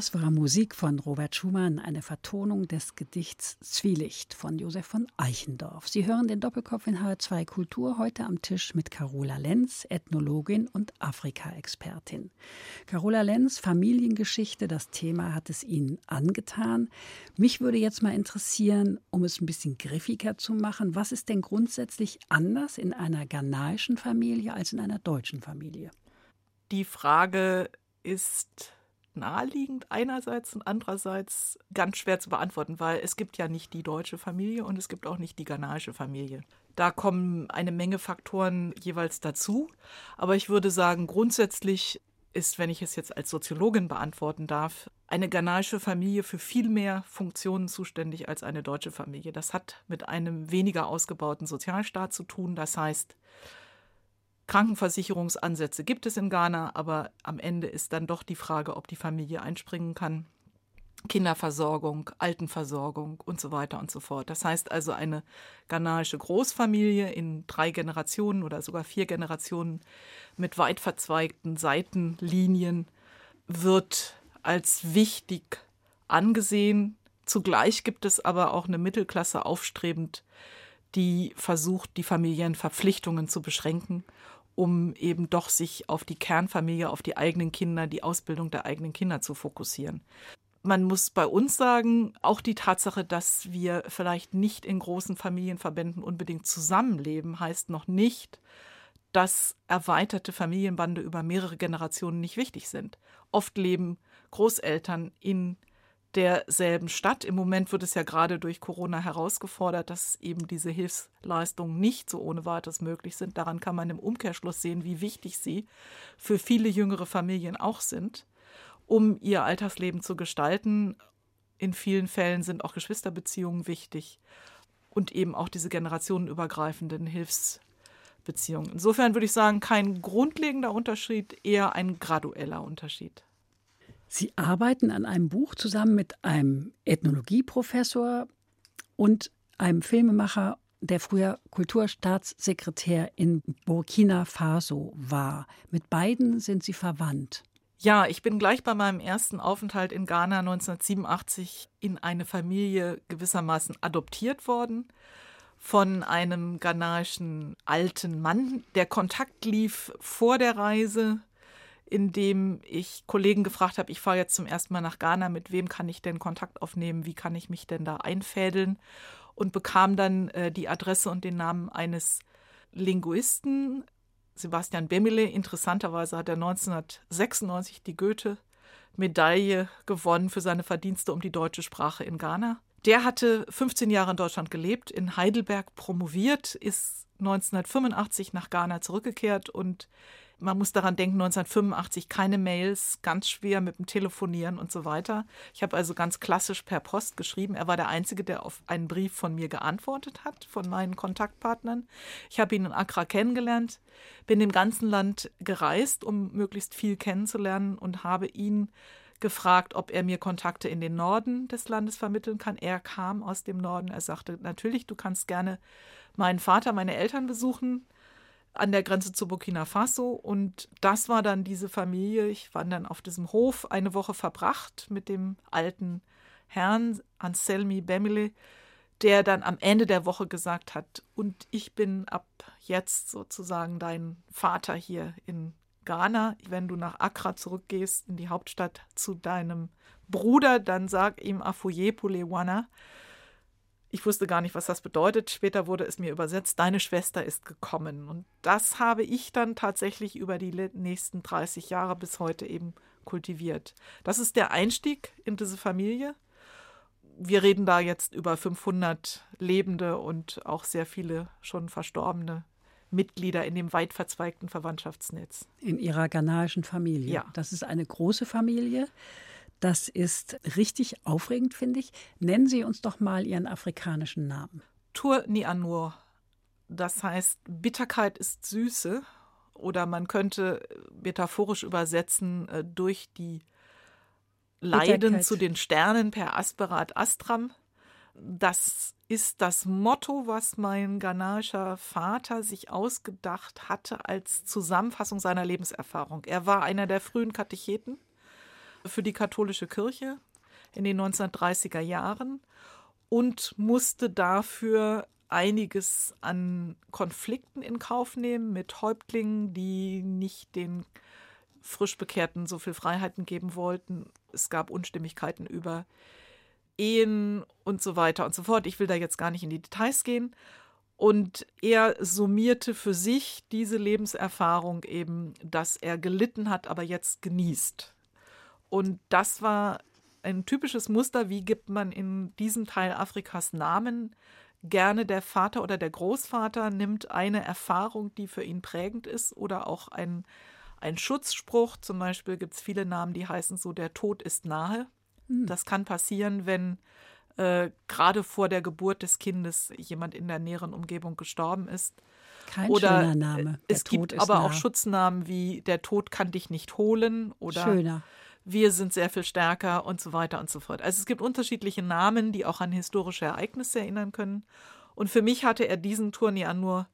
Das war Musik von Robert Schumann, eine Vertonung des Gedichts Zwielicht von Josef von Eichendorff. Sie hören den Doppelkopf in H2 Kultur heute am Tisch mit Carola Lenz, Ethnologin und Afrika-Expertin. Carola Lenz, Familiengeschichte, das Thema hat es Ihnen angetan. Mich würde jetzt mal interessieren, um es ein bisschen griffiger zu machen, was ist denn grundsätzlich anders in einer ghanaischen Familie als in einer deutschen Familie? Die Frage ist naheliegend einerseits und andererseits ganz schwer zu beantworten, weil es gibt ja nicht die deutsche Familie und es gibt auch nicht die ghanaische Familie. Da kommen eine Menge Faktoren jeweils dazu, aber ich würde sagen, grundsätzlich ist, wenn ich es jetzt als Soziologin beantworten darf, eine ghanaische Familie für viel mehr Funktionen zuständig als eine deutsche Familie. Das hat mit einem weniger ausgebauten Sozialstaat zu tun. Das heißt, Krankenversicherungsansätze gibt es in Ghana, aber am Ende ist dann doch die Frage, ob die Familie einspringen kann. Kinderversorgung, Altenversorgung und so weiter und so fort. Das heißt also eine ghanaische Großfamilie in drei Generationen oder sogar vier Generationen mit weit verzweigten Seitenlinien wird als wichtig angesehen. Zugleich gibt es aber auch eine Mittelklasse aufstrebend, die versucht, die Familienverpflichtungen zu beschränken um eben doch sich auf die Kernfamilie, auf die eigenen Kinder, die Ausbildung der eigenen Kinder zu fokussieren. Man muss bei uns sagen, auch die Tatsache, dass wir vielleicht nicht in großen Familienverbänden unbedingt zusammenleben, heißt noch nicht, dass erweiterte Familienbande über mehrere Generationen nicht wichtig sind. Oft leben Großeltern in derselben Stadt. Im Moment wird es ja gerade durch Corona herausgefordert, dass eben diese Hilfsleistungen nicht so ohne weiteres möglich sind. Daran kann man im Umkehrschluss sehen, wie wichtig sie für viele jüngere Familien auch sind, um ihr Alltagsleben zu gestalten. In vielen Fällen sind auch Geschwisterbeziehungen wichtig und eben auch diese generationenübergreifenden Hilfsbeziehungen. Insofern würde ich sagen, kein grundlegender Unterschied, eher ein gradueller Unterschied. Sie arbeiten an einem Buch zusammen mit einem Ethnologieprofessor und einem Filmemacher, der früher Kulturstaatssekretär in Burkina Faso war. Mit beiden sind Sie verwandt. Ja, ich bin gleich bei meinem ersten Aufenthalt in Ghana 1987 in eine Familie gewissermaßen adoptiert worden von einem ghanaischen alten Mann. Der Kontakt lief vor der Reise indem ich Kollegen gefragt habe, ich fahre jetzt zum ersten Mal nach Ghana, mit wem kann ich denn Kontakt aufnehmen, wie kann ich mich denn da einfädeln und bekam dann äh, die Adresse und den Namen eines Linguisten, Sebastian Bemile. Interessanterweise hat er 1996 die Goethe-Medaille gewonnen für seine Verdienste um die deutsche Sprache in Ghana. Der hatte 15 Jahre in Deutschland gelebt, in Heidelberg promoviert, ist 1985 nach Ghana zurückgekehrt und man muss daran denken, 1985 keine Mails, ganz schwer mit dem Telefonieren und so weiter. Ich habe also ganz klassisch per Post geschrieben. Er war der Einzige, der auf einen Brief von mir geantwortet hat, von meinen Kontaktpartnern. Ich habe ihn in Accra kennengelernt, bin im ganzen Land gereist, um möglichst viel kennenzulernen und habe ihn gefragt, ob er mir Kontakte in den Norden des Landes vermitteln kann. Er kam aus dem Norden. Er sagte, natürlich, du kannst gerne meinen Vater, meine Eltern besuchen an der Grenze zu Burkina Faso. Und das war dann diese Familie. Ich war dann auf diesem Hof eine Woche verbracht mit dem alten Herrn Anselmi Bemile, der dann am Ende der Woche gesagt hat, und ich bin ab jetzt sozusagen dein Vater hier in Ghana. Wenn du nach Accra zurückgehst, in die Hauptstadt zu deinem Bruder, dann sag ihm Afoye Pulewana. Ich wusste gar nicht, was das bedeutet. Später wurde es mir übersetzt, deine Schwester ist gekommen. Und das habe ich dann tatsächlich über die nächsten 30 Jahre bis heute eben kultiviert. Das ist der Einstieg in diese Familie. Wir reden da jetzt über 500 lebende und auch sehr viele schon verstorbene Mitglieder in dem weit verzweigten Verwandtschaftsnetz. In Ihrer ghanaischen Familie. Ja. Das ist eine große Familie. Das ist richtig aufregend, finde ich. Nennen Sie uns doch mal Ihren afrikanischen Namen. Tur ni anur. Das heißt, Bitterkeit ist Süße. Oder man könnte metaphorisch übersetzen, äh, durch die Leiden Bitterkeit. zu den Sternen per Asperat Astram. das ist das Motto, was mein ghanaischer Vater sich ausgedacht hatte als Zusammenfassung seiner Lebenserfahrung. Er war einer der frühen Katecheten für die katholische Kirche in den 1930er Jahren und musste dafür einiges an Konflikten in Kauf nehmen mit Häuptlingen, die nicht den frisch Bekehrten so viel Freiheiten geben wollten. Es gab Unstimmigkeiten über Ehen und so weiter und so fort. Ich will da jetzt gar nicht in die Details gehen. Und er summierte für sich diese Lebenserfahrung eben, dass er gelitten hat, aber jetzt genießt. Und das war ein typisches Muster, wie gibt man in diesem Teil Afrikas Namen. Gerne der Vater oder der Großvater nimmt eine Erfahrung, die für ihn prägend ist, oder auch ein, ein Schutzspruch. Zum Beispiel gibt es viele Namen, die heißen so, der Tod ist nahe. Hm. Das kann passieren, wenn äh, gerade vor der Geburt des Kindes jemand in der näheren Umgebung gestorben ist. Kein oder schöner Name. Der es Tod gibt aber nah. auch Schutznamen wie der Tod kann dich nicht holen oder Schöner wir sind sehr viel stärker und so weiter und so fort. Also es gibt unterschiedliche Namen, die auch an historische Ereignisse erinnern können. Und für mich hatte er diesen Turnian nur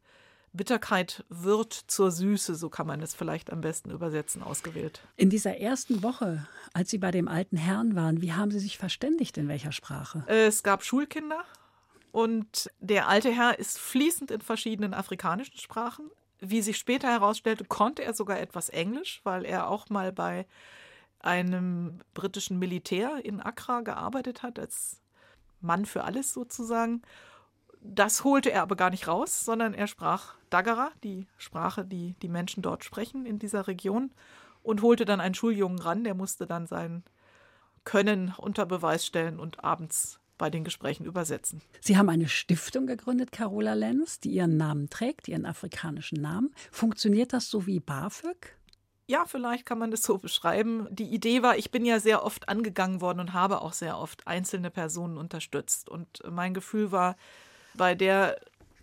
Bitterkeit wird zur Süße, so kann man es vielleicht am besten übersetzen, ausgewählt. In dieser ersten Woche, als Sie bei dem alten Herrn waren, wie haben Sie sich verständigt, in welcher Sprache? Es gab Schulkinder und der alte Herr ist fließend in verschiedenen afrikanischen Sprachen. Wie sich später herausstellte, konnte er sogar etwas Englisch, weil er auch mal bei einem britischen Militär in Accra gearbeitet hat, als Mann für alles sozusagen. Das holte er aber gar nicht raus, sondern er sprach Dagara, die Sprache, die die Menschen dort sprechen in dieser Region, und holte dann einen Schuljungen ran, der musste dann sein Können unter Beweis stellen und abends bei den Gesprächen übersetzen. Sie haben eine Stiftung gegründet, Carola Lenz, die ihren Namen trägt, ihren afrikanischen Namen. Funktioniert das so wie BAföG? Ja, vielleicht kann man das so beschreiben. Die Idee war, ich bin ja sehr oft angegangen worden und habe auch sehr oft einzelne Personen unterstützt. Und mein Gefühl war, bei der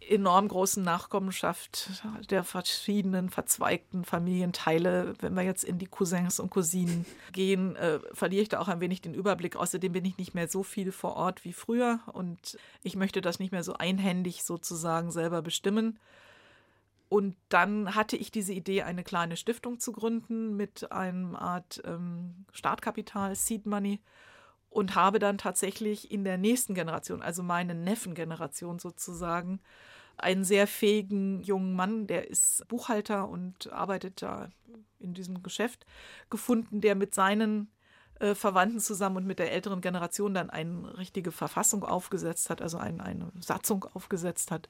enorm großen Nachkommenschaft der verschiedenen verzweigten Familienteile. Wenn wir jetzt in die Cousins und Cousinen gehen, äh, verliere ich da auch ein wenig den Überblick. Außerdem bin ich nicht mehr so viel vor Ort wie früher und ich möchte das nicht mehr so einhändig sozusagen selber bestimmen. Und dann hatte ich diese Idee, eine kleine Stiftung zu gründen mit einem Art ähm, Startkapital, Seed Money. Und habe dann tatsächlich in der nächsten Generation, also meine Neffengeneration sozusagen, einen sehr fähigen jungen Mann, der ist Buchhalter und arbeitet da in diesem Geschäft, gefunden, der mit seinen äh, Verwandten zusammen und mit der älteren Generation dann eine richtige Verfassung aufgesetzt hat, also ein, eine Satzung aufgesetzt hat.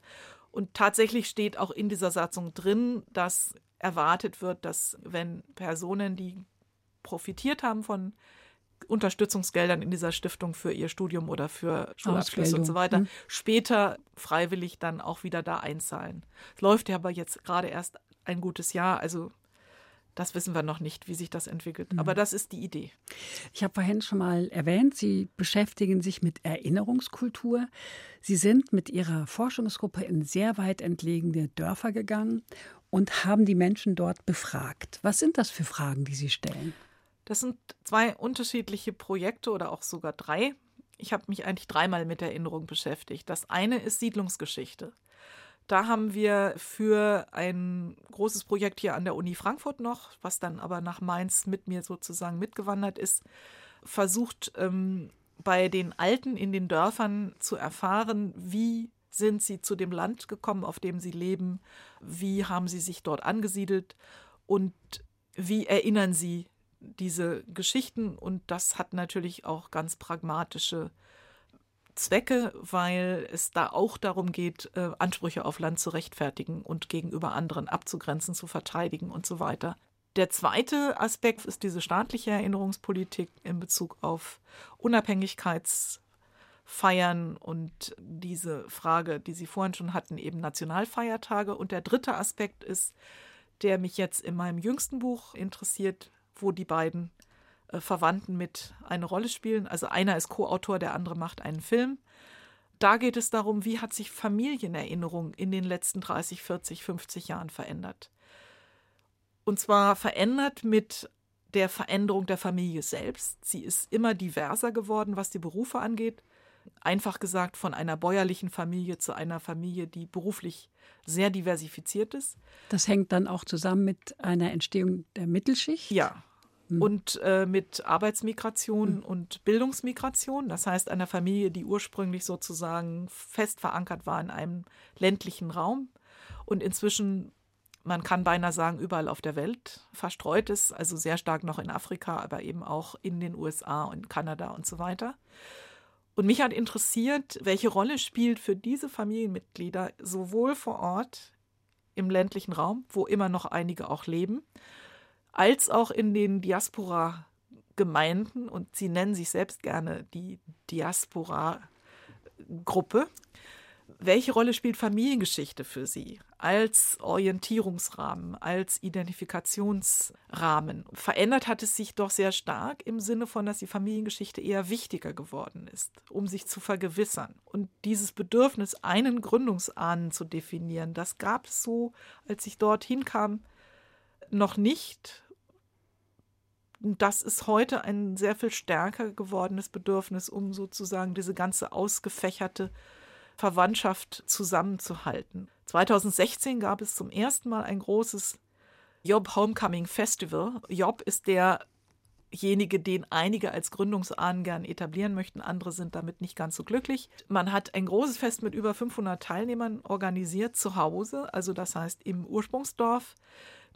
Und tatsächlich steht auch in dieser Satzung drin, dass erwartet wird, dass wenn Personen, die profitiert haben von Unterstützungsgeldern in dieser Stiftung für ihr Studium oder für Schulabschluss und so weiter, hm. später freiwillig dann auch wieder da einzahlen. Es läuft ja aber jetzt gerade erst ein gutes Jahr, also das wissen wir noch nicht, wie sich das entwickelt. Mhm. Aber das ist die Idee. Ich habe vorhin schon mal erwähnt, Sie beschäftigen sich mit Erinnerungskultur. Sie sind mit Ihrer Forschungsgruppe in sehr weit entlegene Dörfer gegangen und haben die Menschen dort befragt. Was sind das für Fragen, die Sie stellen? Das sind zwei unterschiedliche Projekte oder auch sogar drei. Ich habe mich eigentlich dreimal mit Erinnerung beschäftigt. Das eine ist Siedlungsgeschichte. Da haben wir für ein großes Projekt hier an der Uni Frankfurt noch, was dann aber nach Mainz mit mir sozusagen mitgewandert ist, versucht, ähm, bei den Alten in den Dörfern zu erfahren, wie sind sie zu dem Land gekommen, auf dem sie leben, wie haben sie sich dort angesiedelt und wie erinnern sie diese Geschichten. Und das hat natürlich auch ganz pragmatische Zwecke, weil es da auch darum geht, äh, Ansprüche auf Land zu rechtfertigen und gegenüber anderen abzugrenzen, zu verteidigen und so weiter. Der zweite Aspekt ist diese staatliche Erinnerungspolitik in Bezug auf Unabhängigkeitsfeiern und diese Frage, die Sie vorhin schon hatten, eben Nationalfeiertage. Und der dritte Aspekt ist, der mich jetzt in meinem jüngsten Buch interessiert, wo die beiden Verwandten mit eine Rolle spielen. Also einer ist Co-Autor, der andere macht einen Film. Da geht es darum, wie hat sich Familienerinnerung in den letzten 30, 40, 50 Jahren verändert. Und zwar verändert mit der Veränderung der Familie selbst. Sie ist immer diverser geworden, was die Berufe angeht. einfach gesagt von einer bäuerlichen Familie zu einer Familie, die beruflich sehr diversifiziert ist. Das hängt dann auch zusammen mit einer Entstehung der Mittelschicht? Ja. Hm. Und äh, mit Arbeitsmigration hm. und Bildungsmigration, das heißt einer Familie, die ursprünglich sozusagen fest verankert war in einem ländlichen Raum und inzwischen man kann beinahe sagen, überall auf der Welt verstreut ist, also sehr stark noch in Afrika, aber eben auch in den USA und Kanada und so weiter. Und mich hat interessiert, welche Rolle spielt für diese Familienmitglieder sowohl vor Ort im ländlichen Raum, wo immer noch einige auch leben, als auch in den Diaspora-Gemeinden und sie nennen sich selbst gerne die Diaspora-Gruppe. Welche Rolle spielt Familiengeschichte für Sie als Orientierungsrahmen, als Identifikationsrahmen? Verändert hat es sich doch sehr stark im Sinne von, dass die Familiengeschichte eher wichtiger geworden ist, um sich zu vergewissern. Und dieses Bedürfnis, einen Gründungsahnen zu definieren, das gab es so, als ich dorthin kam, noch nicht. Das ist heute ein sehr viel stärker gewordenes Bedürfnis, um sozusagen diese ganze ausgefächerte Verwandtschaft zusammenzuhalten. 2016 gab es zum ersten Mal ein großes Job Homecoming Festival. Job ist derjenige, den einige als Gründungsahnen gern etablieren möchten. Andere sind damit nicht ganz so glücklich. Man hat ein großes Fest mit über 500 Teilnehmern organisiert zu Hause, also das heißt im Ursprungsdorf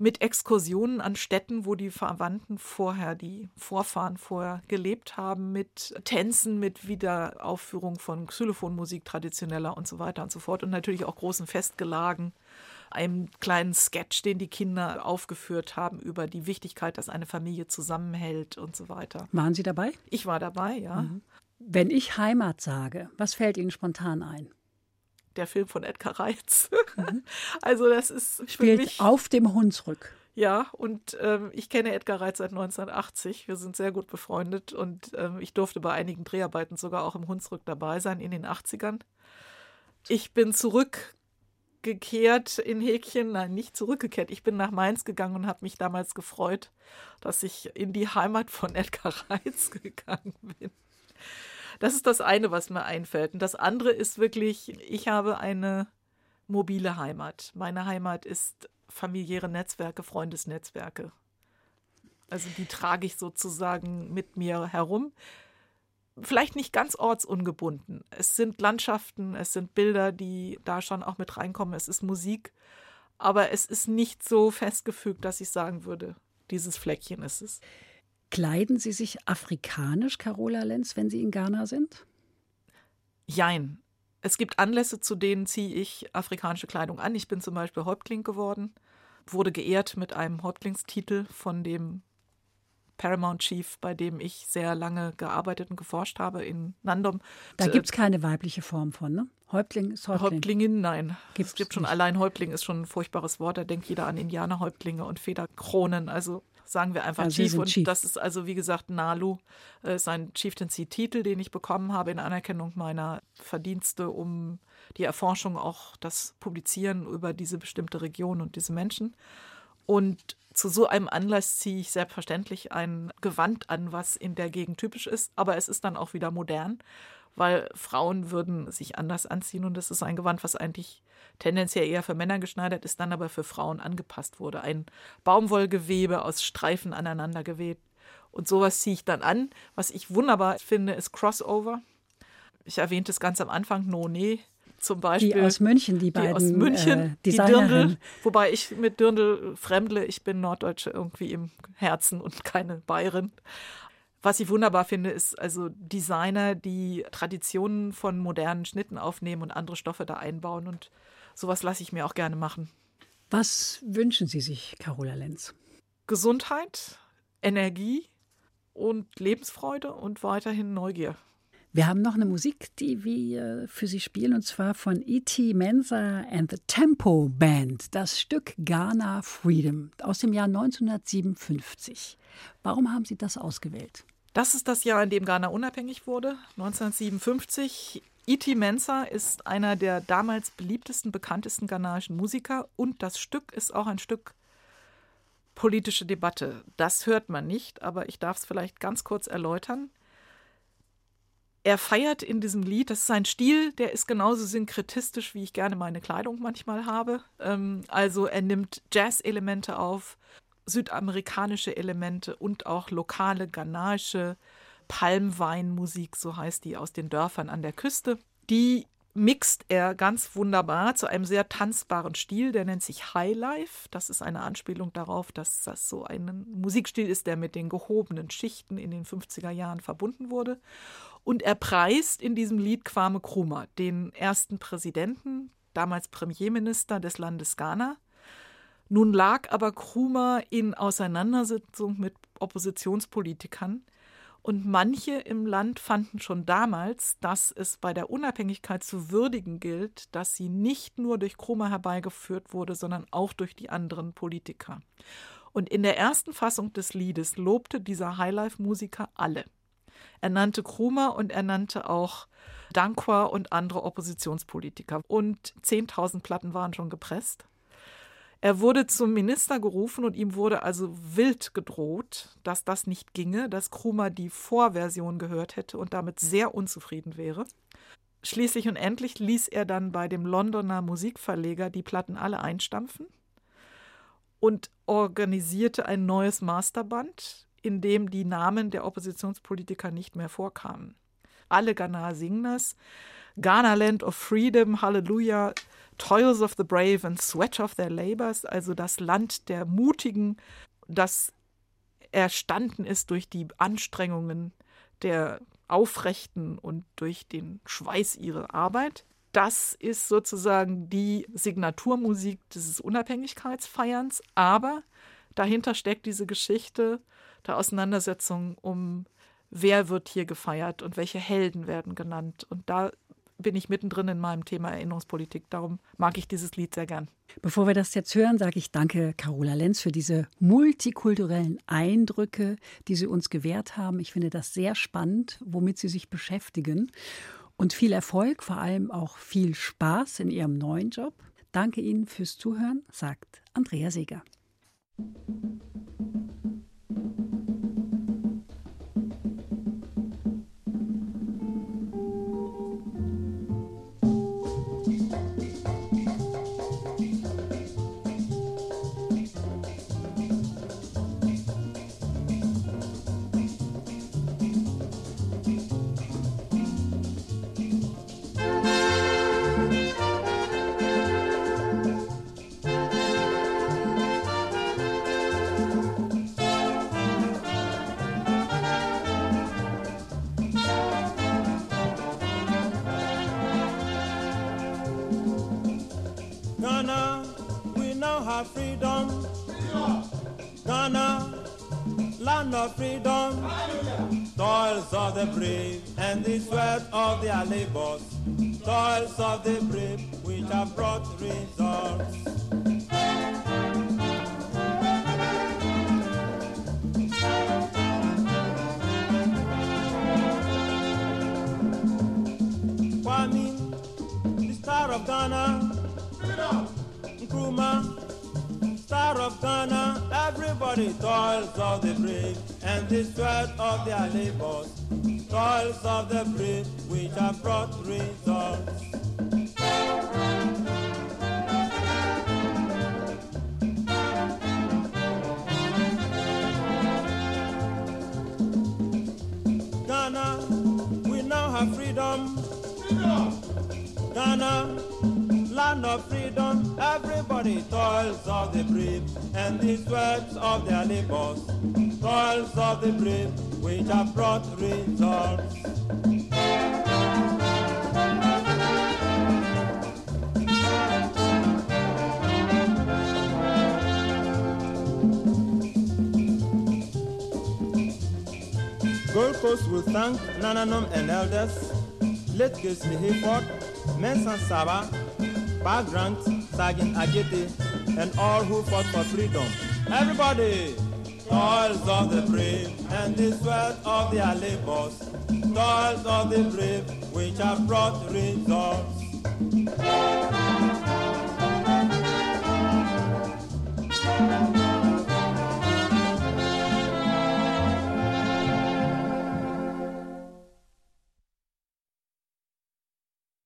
mit Exkursionen an Städten, wo die Verwandten vorher, die Vorfahren vorher gelebt haben, mit Tänzen, mit Wiederaufführung von Xylophonmusik traditioneller und so weiter und so fort und natürlich auch großen Festgelagen einem kleinen Sketch, den die Kinder aufgeführt haben über die Wichtigkeit, dass eine Familie zusammenhält und so weiter. Waren Sie dabei? Ich war dabei, ja. Mhm. Wenn ich Heimat sage, was fällt Ihnen spontan ein? Der Film von Edgar Reitz. Mhm. Also das ist spielt mich, auf dem Hunsrück. Ja, und ähm, ich kenne Edgar Reitz seit 1980. Wir sind sehr gut befreundet und ähm, ich durfte bei einigen Dreharbeiten sogar auch im Hunsrück dabei sein in den 80ern. Ich bin zurückgekehrt in Häkchen, nein, nicht zurückgekehrt. Ich bin nach Mainz gegangen und habe mich damals gefreut, dass ich in die Heimat von Edgar Reitz gegangen bin. Das ist das eine, was mir einfällt. Und das andere ist wirklich, ich habe eine mobile Heimat. Meine Heimat ist familiäre Netzwerke, Freundesnetzwerke. Also die trage ich sozusagen mit mir herum. Vielleicht nicht ganz ortsungebunden. Es sind Landschaften, es sind Bilder, die da schon auch mit reinkommen. Es ist Musik. Aber es ist nicht so festgefügt, dass ich sagen würde, dieses Fleckchen ist es. Kleiden Sie sich afrikanisch, Carola Lenz, wenn Sie in Ghana sind? Jein. Es gibt Anlässe, zu denen ziehe ich afrikanische Kleidung an. Ich bin zum Beispiel Häuptling geworden, wurde geehrt mit einem Häuptlingstitel von dem Paramount Chief, bei dem ich sehr lange gearbeitet und geforscht habe in Nandom. Da gibt es keine weibliche Form von, ne? Häuptling ist Häuptling. Häuptlingin, nein. Gibt's es gibt schon nicht. allein Häuptling ist schon ein furchtbares Wort. Da denkt jeder an Indianerhäuptlinge und Federkronen. Also sagen wir einfach ja, Chief. Und Chief. das ist also, wie gesagt, Nalu, äh, ist ein Chieftaincy-Titel, den ich bekommen habe in Anerkennung meiner Verdienste um die Erforschung, auch das Publizieren über diese bestimmte Region und diese Menschen. Und zu so einem Anlass ziehe ich selbstverständlich ein Gewand an, was in der Gegend typisch ist, aber es ist dann auch wieder modern, weil Frauen würden sich anders anziehen und es ist ein Gewand, was eigentlich tendenziell eher für Männer geschneidert ist, dann aber für Frauen angepasst wurde. Ein Baumwollgewebe aus Streifen aneinander gewebt. Und sowas ziehe ich dann an. Was ich wunderbar finde, ist Crossover. Ich erwähnte es ganz am Anfang, No, nee, zum Beispiel. Die aus München, die beiden. Die aus München, äh, die Dirndl. Wobei ich mit Dirndl fremdle. Ich bin Norddeutsche irgendwie im Herzen und keine Bayerin. Was ich wunderbar finde, ist also Designer, die Traditionen von modernen Schnitten aufnehmen und andere Stoffe da einbauen. Und sowas lasse ich mir auch gerne machen. Was wünschen Sie sich, Carola Lenz? Gesundheit, Energie und Lebensfreude und weiterhin Neugier. Wir haben noch eine Musik, die wir für Sie spielen, und zwar von E.T. Mensa and the Tempo Band, das Stück Ghana Freedom aus dem Jahr 1957. Warum haben Sie das ausgewählt? Das ist das Jahr, in dem Ghana unabhängig wurde, 1957. E.T. Mensa ist einer der damals beliebtesten, bekanntesten ghanaischen Musiker und das Stück ist auch ein Stück politische Debatte. Das hört man nicht, aber ich darf es vielleicht ganz kurz erläutern. Er feiert in diesem Lied, das ist sein Stil, der ist genauso synkretistisch, wie ich gerne meine Kleidung manchmal habe. Ähm, also er nimmt Jazz-Elemente auf, südamerikanische Elemente und auch lokale ghanaische Palmweinmusik, so heißt die, aus den Dörfern an der Küste. Die mixt er ganz wunderbar zu einem sehr tanzbaren Stil, der nennt sich Highlife. Das ist eine Anspielung darauf, dass das so ein Musikstil ist, der mit den gehobenen Schichten in den 50er Jahren verbunden wurde. Und er preist in diesem Lied Kwame Krumah, den ersten Präsidenten, damals Premierminister des Landes Ghana. Nun lag aber Krumah in Auseinandersetzung mit Oppositionspolitikern, und manche im Land fanden schon damals, dass es bei der Unabhängigkeit zu würdigen gilt, dass sie nicht nur durch Krumah herbeigeführt wurde, sondern auch durch die anderen Politiker. Und in der ersten Fassung des Liedes lobte dieser Highlife-Musiker alle. Er nannte Krumah und er nannte auch Dankwa und andere Oppositionspolitiker. Und 10.000 Platten waren schon gepresst. Er wurde zum Minister gerufen und ihm wurde also wild gedroht, dass das nicht ginge, dass Krumah die Vorversion gehört hätte und damit sehr unzufrieden wäre. Schließlich und endlich ließ er dann bei dem Londoner Musikverleger die Platten alle einstampfen und organisierte ein neues Masterband, in dem die Namen der Oppositionspolitiker nicht mehr vorkamen. Alle Ghana singen das. Ghana Land of Freedom, Hallelujah, Toils of the Brave and Sweat of their Labors, also das Land der Mutigen, das erstanden ist durch die Anstrengungen der Aufrechten und durch den Schweiß ihrer Arbeit. Das ist sozusagen die Signaturmusik dieses Unabhängigkeitsfeierns, aber dahinter steckt diese Geschichte der Auseinandersetzung um, wer wird hier gefeiert und welche Helden werden genannt. Und da bin ich mittendrin in meinem Thema Erinnerungspolitik. Darum mag ich dieses Lied sehr gern. Bevor wir das jetzt hören, sage ich danke Carola Lenz für diese multikulturellen Eindrücke, die Sie uns gewährt haben. Ich finde das sehr spannend, womit Sie sich beschäftigen. Und viel Erfolg, vor allem auch viel Spaß in Ihrem neuen Job. Danke Ihnen fürs Zuhören, sagt Andrea Seeger. labors, toils of the brave, which have brought results. Kwame, the star of Ghana, Nkrumah, star of Ghana, everybody toils of the brave, and the sweat of their labors toils of the brave which have brought results. Ghana, we now have freedom. freedom. Ghana, land of freedom, everybody toils of the brave and the sweats of their labors. Toils of the brave which have brought results. Gold Coast will thank Nananom and elders, late Gisli Hayford, Mensan Saba, Bagrant, Sergeant Ajete, and all who fought for freedom. Everybody! Toils of the brave and the sweat of their labors, toils of the brave which have brought results.